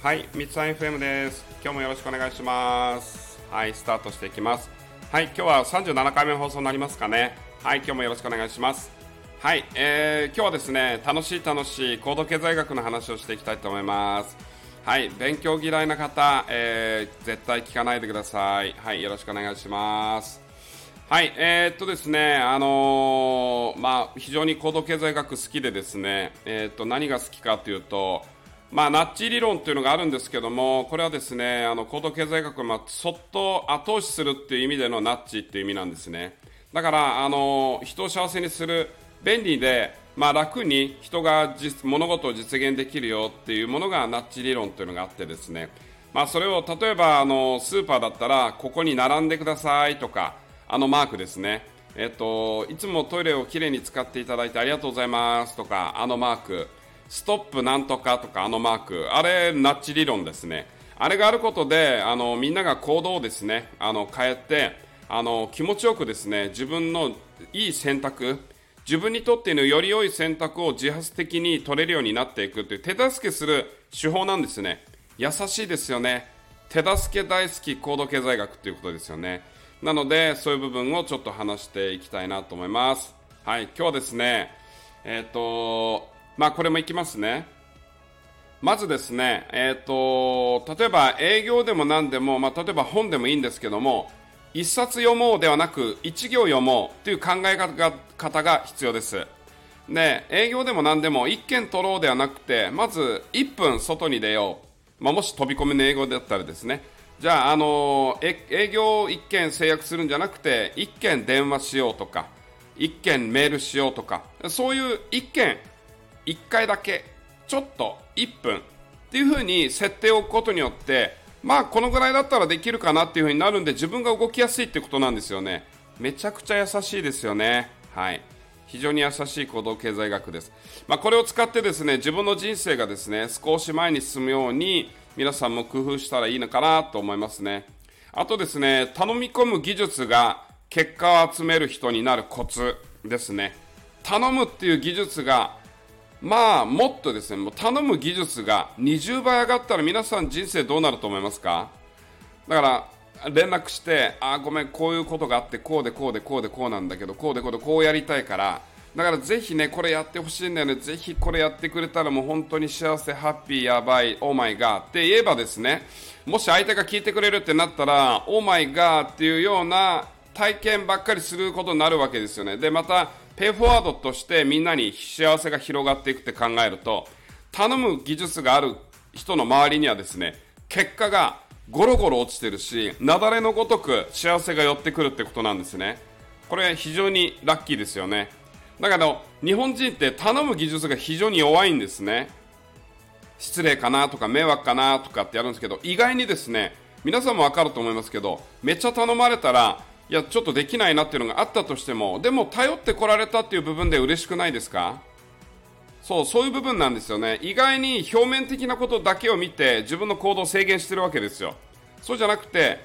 はい、三つ FM です。今日もよろしくお願いします。はい、スタートしていきます。はい、今日は37回目の放送になりますかね。はい、今日もよろしくお願いします。はい、えー、今日はですね、楽しい楽しい高度経済学の話をしていきたいと思います。はい、勉強嫌いな方、えー、絶対聞かないでください。はい、よろしくお願いします。はい、えー、っとですね、あのーまあ、非常に高度経済学好きでですね、えー、っと、何が好きかというと、まあ、ナッジ理論というのがあるんですけども、これはですね、あの、高度経済学を、そっと後押しするっていう意味でのナッジっていう意味なんですね。だから、あの、人を幸せにする、便利で、まあ、楽に人が物事を実現できるよっていうものがナッジ理論というのがあってですね、まあ、それを例えばあのスーパーだったらここに並んでくださいとかあのマークですね、えっと、いつもトイレをきれいに使っていただいてありがとうございますとかあのマーク。ストップなんとかとかあのマーク。あれナッジ理論ですね。あれがあることであのみんなが行動をですねあの変えてあの気持ちよくですね自分のいい選択自分にとってのより良い選択を自発的に取れるようになっていくという手助けする手法なんですね。優しいですよね。手助け大好き高度経済学ということですよね。なのでそういう部分をちょっと話していきたいなと思います。はい今日はですねえっ、とまあこれもいきますねまずですね、えっ、と、例えば営業でも何でも、まあ、例えば本でもいいんですけども、一冊読もうではなく、一行読もうという考え方が必要です。で、営業でも何でも、一件取ろうではなくて、まず1分外に出よう。まあ、もし飛び込みの英語だったらですね。じゃあ、あのえ営業1件制約するんじゃなくて、1件電話しようとか、1件メールしようとか、そういう1件、1回だけ、ちょっと1分っていう風に設定を置くことによって、まあこのぐらいだったらできるかなっていう風になるんで自分が動きやすいってことなんですよね。めちゃくちゃ優しいですよね。はい。非常に優しい行動経済学です。まあこれを使ってですね、自分の人生がですね、少し前に進むように皆さんも工夫したらいいのかなと思いますね。あとですね、頼み込む技術が結果を集める人になるコツですね。頼むっていう技術がまあ、もっとですね、もう頼む技術が20倍上がったら皆さん人生どうなると思いますか？だから、連絡して、あ、ごめん、こういうことがあって、こうでこうでこうでこうなんだけど、こうでこうでこうやりたいから、だからぜひね、これやってほしいんだよね、ぜひこれやってくれたらもう本当に幸せ、ハッピー、やばい、オーマイガーって言えばですね、もし相手が聞いてくれるってなったら、オーマイガーっていうような体験ばっかりすることになるわけですよね。で、また、ペイフォワードとしてみんなに幸せが広がっていくって考えると、頼む技術がある人の周りにはですね、結果がゴロゴロ落ちてるし、雪崩のごとく幸せが寄ってくるってことなんですね。これ非常にラッキーですよね。だけど、日本人って頼む技術が非常に弱いんですね。失礼かなとか迷惑かなとかってやるんですけど、意外にですね、皆さんもわかると思いますけど、めっちゃ頼まれたら、いや、ちょっとできないなっていうのがあったとしても、でも頼ってこられたっていう部分で嬉しくないですか？そう、そういう部分なんですよね。意外に表面的なことだけを見て自分の行動を制限してるわけですよ。そうじゃなくて、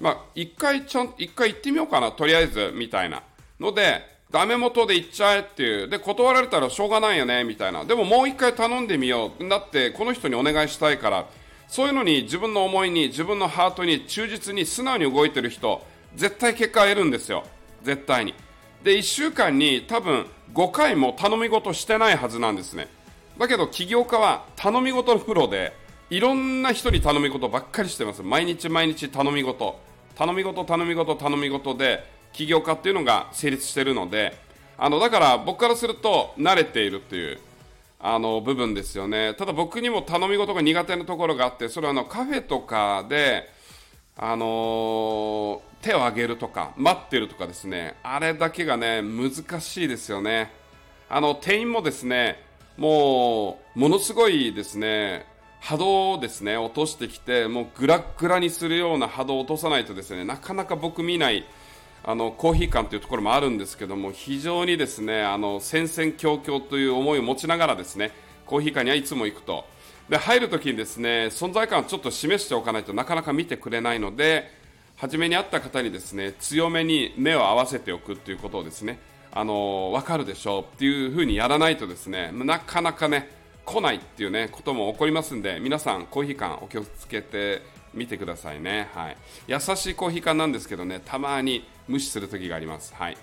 まあ、一回ちゃん、一回行ってみようかな、とりあえず、みたいな。ので、ダメ元で行っちゃえっていう。で、断られたらしょうがないよね、みたいな。でももう一回頼んでみよう。だって、この人にお願いしたいから。そういうのに自分の思いに、自分のハートに忠実に素直に動いてる人、絶対結果得るんですよ。絶対に。で、1週間に多分5回も頼み事してないはずなんですね。だけど起業家は頼み事のプロで、いろんな人に頼み事ばっかりしてます。毎日毎日頼み事。頼み事、頼み事、頼み事で、起業家っていうのが成立してるので、あの、だから僕からすると慣れているっていう、あの、部分ですよね。ただ僕にも頼み事が苦手なところがあって、それはあの、カフェとかで、あのー、手を挙げるとか、待ってるとかですね、あれだけがね、難しいですよね。あの、店員もですね、もう、ものすごいですね、波動をですね、落としてきて、もうグラグラにするような波動を落とさないとですね、なかなか僕見ない、あの、コーヒー館というところもあるんですけども、非常にですね、あの、戦々恐々という思いを持ちながらですね、コーヒー館にはいつも行くと。で、入るときにですね、存在感をちょっと示しておかないとなかなか見てくれないので、初めに会った方にですね、強めに目を合わせておくということをですね、あの、わかるでしょうっていうふうにやらないとですね、なかなかね、来ないっていうねことも起こりますんで皆さんコーヒー缶お気をつけてみてくださいね、はい、優しいコーヒー缶なんですけどねたまに無視する時があります、はい、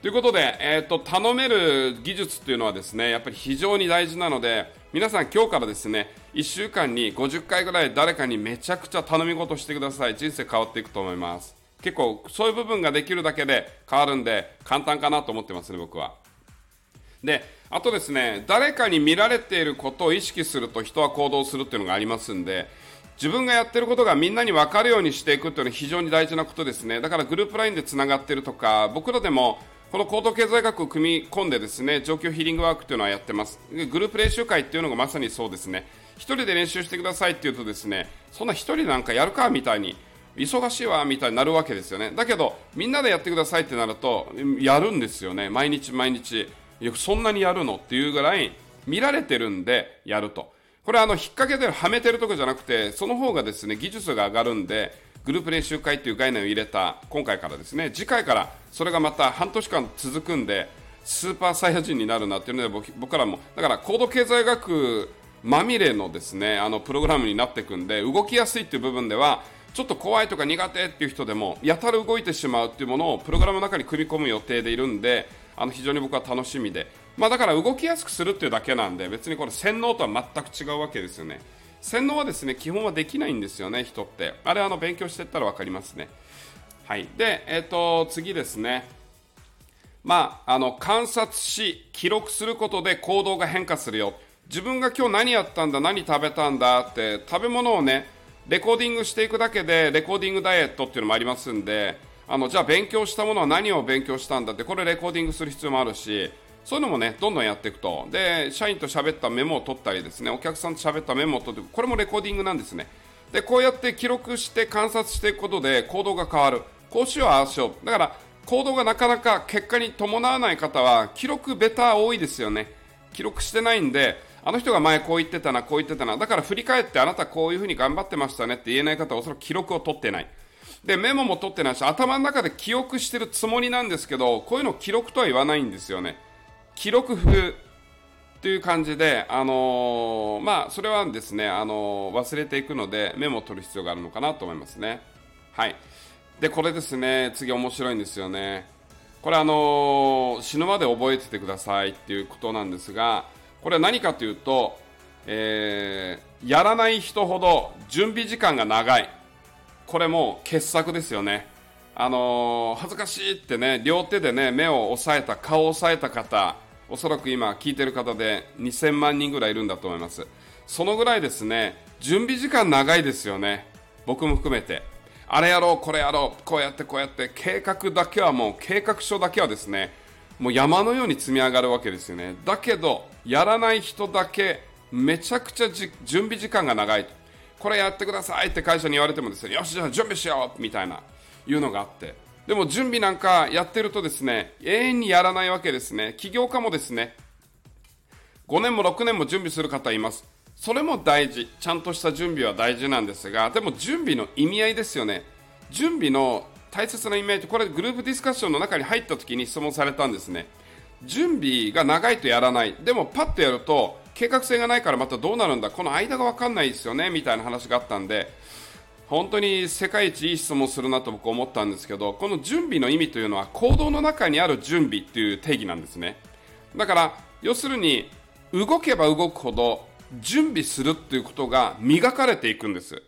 ということで、えーと、頼める技術っていうのはですねやっぱり非常に大事なので皆さん今日からですね1週間に50回ぐらい誰かにめちゃくちゃ頼み事してください。人生変わっていくと思います。結構そういう部分ができるだけで変わるんで簡単かなと思ってますね僕は。であとですね誰かに見られていることを意識すると人は行動するっていうのがありますんで自分がやってることがみんなに分かるようにしていくっていうのは非常に大事なことですね。だからグループ LINE でつながってるとか僕らでもこの高度経済学を組み込んでですね状況ヒーリングワークというのはやってます。グループ練習会っていうのがまさにそうですね。1人で練習してくださいって言うとですねそんな1人なんかやるかみたいに忙しいわみたいになるわけですよね。だけどみんなでやってくださいってなるとやるんですよね。毎日毎日。そんなにやるのっていうぐらい見られてるんでやると。これはあの引っ掛けてはめてるとこじゃなくてその方がですね技術が上がるんでグループ練習会という概念を入れた今回からですね。次回からそれがまた半年間続くんでスーパーサイヤ人になるなっていうので僕らも。だから高度経済学まみれのですねあのプログラムになっていくんで動きやすいっていう部分ではちょっと怖いとか苦手っていう人でもやたら動いてしまうっていうものをプログラムの中に組み込む予定でいるんであの非常に僕は楽しみで、まあ、だから動きやすくするっていうだけなんで別にこれ洗脳とは全く違うわけですよね。洗脳はですね基本はできないんですよね、人って。あれあの勉強していったら分かりますね。はい、で、えーと、次ですね、まあ、あの観察し、記録することで行動が変化するよ。自分が今日何やったんだ、何食べたんだって、食べ物をね、レコーディングしていくだけで、レコーディングダイエットっていうのもありますんで、あのじゃあ勉強したものは何を勉強したんだって、これレコーディングする必要もあるし、そういうのもね、どんどんやっていくと。で、社員と喋ったメモを取ったりですね、お客さんと喋ったメモを取って、これもレコーディングなんですね。で、こうやって記録して観察していくことで行動が変わる。こうしよう、ああしよう。だから、行動がなかなか結果に伴わない方は、記録ベター多いですよね。記録してないんで、あの人が前こう言ってたな、こう言ってたな。だから振り返ってあなたこういうふうに頑張ってましたねって言えない方はおそらく記録を取ってない。で、メモも取ってないし、頭の中で記憶してるつもりなんですけど、こういうのを記録とは言わないんですよね。記録風という感じで、あのー、まあ、それはですね、あのー、忘れていくので、メモを取る必要があるのかなと思いますね。はい。で、これですね、次面白いんですよね。これあのー、死ぬまで覚えててくださいっていうことなんですが、これは何かというと、えー、やらない人ほど準備時間が長い。これも傑作ですよね。あのー、恥ずかしいってね、両手でね、目を押さえた、顔を押さえた方、おそらく今聞いてる方で2000万人ぐらいいるんだと思います。そのぐらいですね、準備時間長いですよね。僕も含めて。あれやろう、これやろう、こうやってこうやって、計画だけはもう、計画書だけはですね、もう山のように積み上がるわけですよね。だけど、やらない人だけ、めちゃくちゃ準備時間が長い。これやってくださいって会社に言われてもですね、よし、じゃあ準備しようみたいな。いうのがあってでも準備なんかやってるとですね永遠にやらないわけですね起業家もですね5年も6年も準備する方いますそれも大事ちゃんとした準備は大事なんですがでも準備の意味合いですよね準備の大切な意味合いってこれグループディスカッションの中に入った時に質問されたんですね。準備が長いとやらない。でもパッとやると計画性がないからまたどうなるんだこの間が分かんないですよねみたいな話があったんで本当に世界一いい質問するなと僕思ったんですけどこの準備の意味というのは行動の中にある準備っていう定義なんですね。だから要するに動けば動くほど準備するっていうことが磨かれていくんです。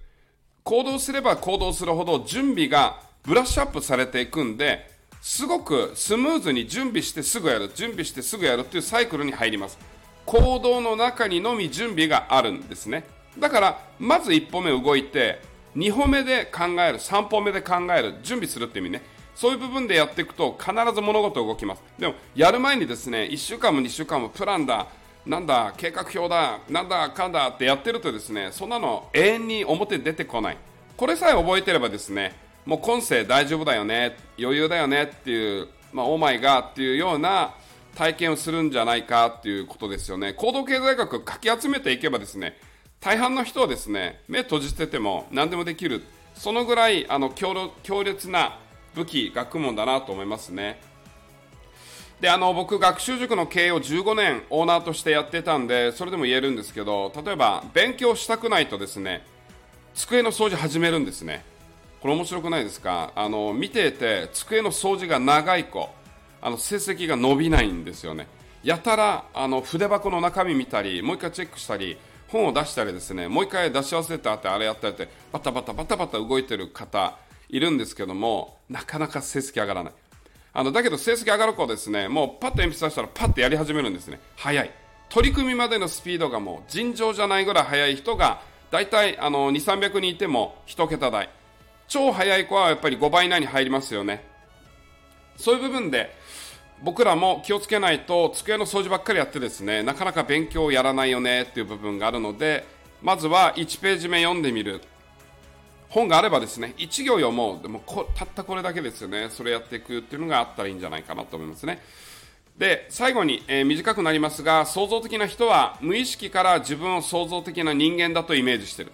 行動すれば行動するほど準備がブラッシュアップされていくんですごくスムーズに準備してすぐやる準備してすぐやるっていうサイクルに入ります行動の中にのみ準備があるんですねだからまず一歩目動いて2歩目で考える、3歩目で考える、準備するって意味ね。そういう部分でやっていくと必ず物事動きます。でも、やる前にですね、1週間も2週間もプランだ、なんだ、計画表だ、なんだかんだってやってるとですね、そんなの永遠に表に出てこない。これさえ覚えてればですね、もう今世大丈夫だよね、余裕だよねっていう、まあ、オーマイガーっていうような体験をするんじゃないかっていうことですよね。行動経済学をかき集めていけばですね、大半の人はですね目閉じてても何でもできるそのぐらいあの強強烈な武器学問だなと思いますねであの僕、学習塾の経営を15年オーナーとしてやってたんでそれでも言えるんですけど例えば勉強したくないとですね机の掃除始めるんですねこれ面白くないですか？あの見ていて机の掃除が長い子。あの成績が伸びないんですよね。やたらあの筆箱の中身見たりもう一回チェックしたり本を出したりですね。もう一回出し忘れてあってあれやったりってバタバタバタバタ動いてる方いるんですけどもなかなか成績上がらない。あのだけど成績上がる子はですね。もうパッと鉛筆出したらパッとやり始めるんですね。早い。取り組みまでのスピードがもう尋常じゃないぐらい速い人が大体あの2、300人いても1桁台。超速い子はやっぱり5倍以内に入りますよね。そういう部分で僕らも気をつけないと机の掃除ばっかりやってですねなかなか勉強をやらないよねっていう部分があるのでまずは1ページ目読んでみる。本があればですね1行読もう。でもたったこれだけですよね。それやっていくっていうのがあったらいいんじゃないかなと思いますね。で最後に、えー、短くなりますが創造的な人は無意識から自分を創造的な人間だとイメージしてる。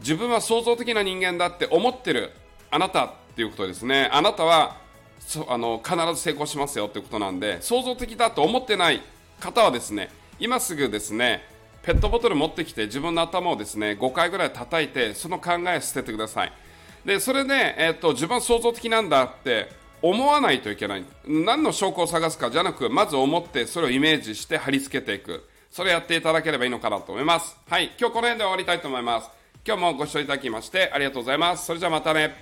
自分は創造的な人間だって思ってるあなたっていうことですね。あなたはそあの必ず成功しますよってことなんで創造的だと思ってない方はですね今すぐですねペットボトル持ってきて自分の頭をですね5回ぐらい叩いてその考えを捨ててください。でそれで、えーと、自分は創造的なんだって思わないといけない。何の証拠を探すかじゃなくまず思ってそれをイメージして貼り付けていく。それやっていただければいいのかなと思います。はい今日この辺で終わりたいと思います。今日もご視聴いただきましてありがとうございます。それじゃまたね。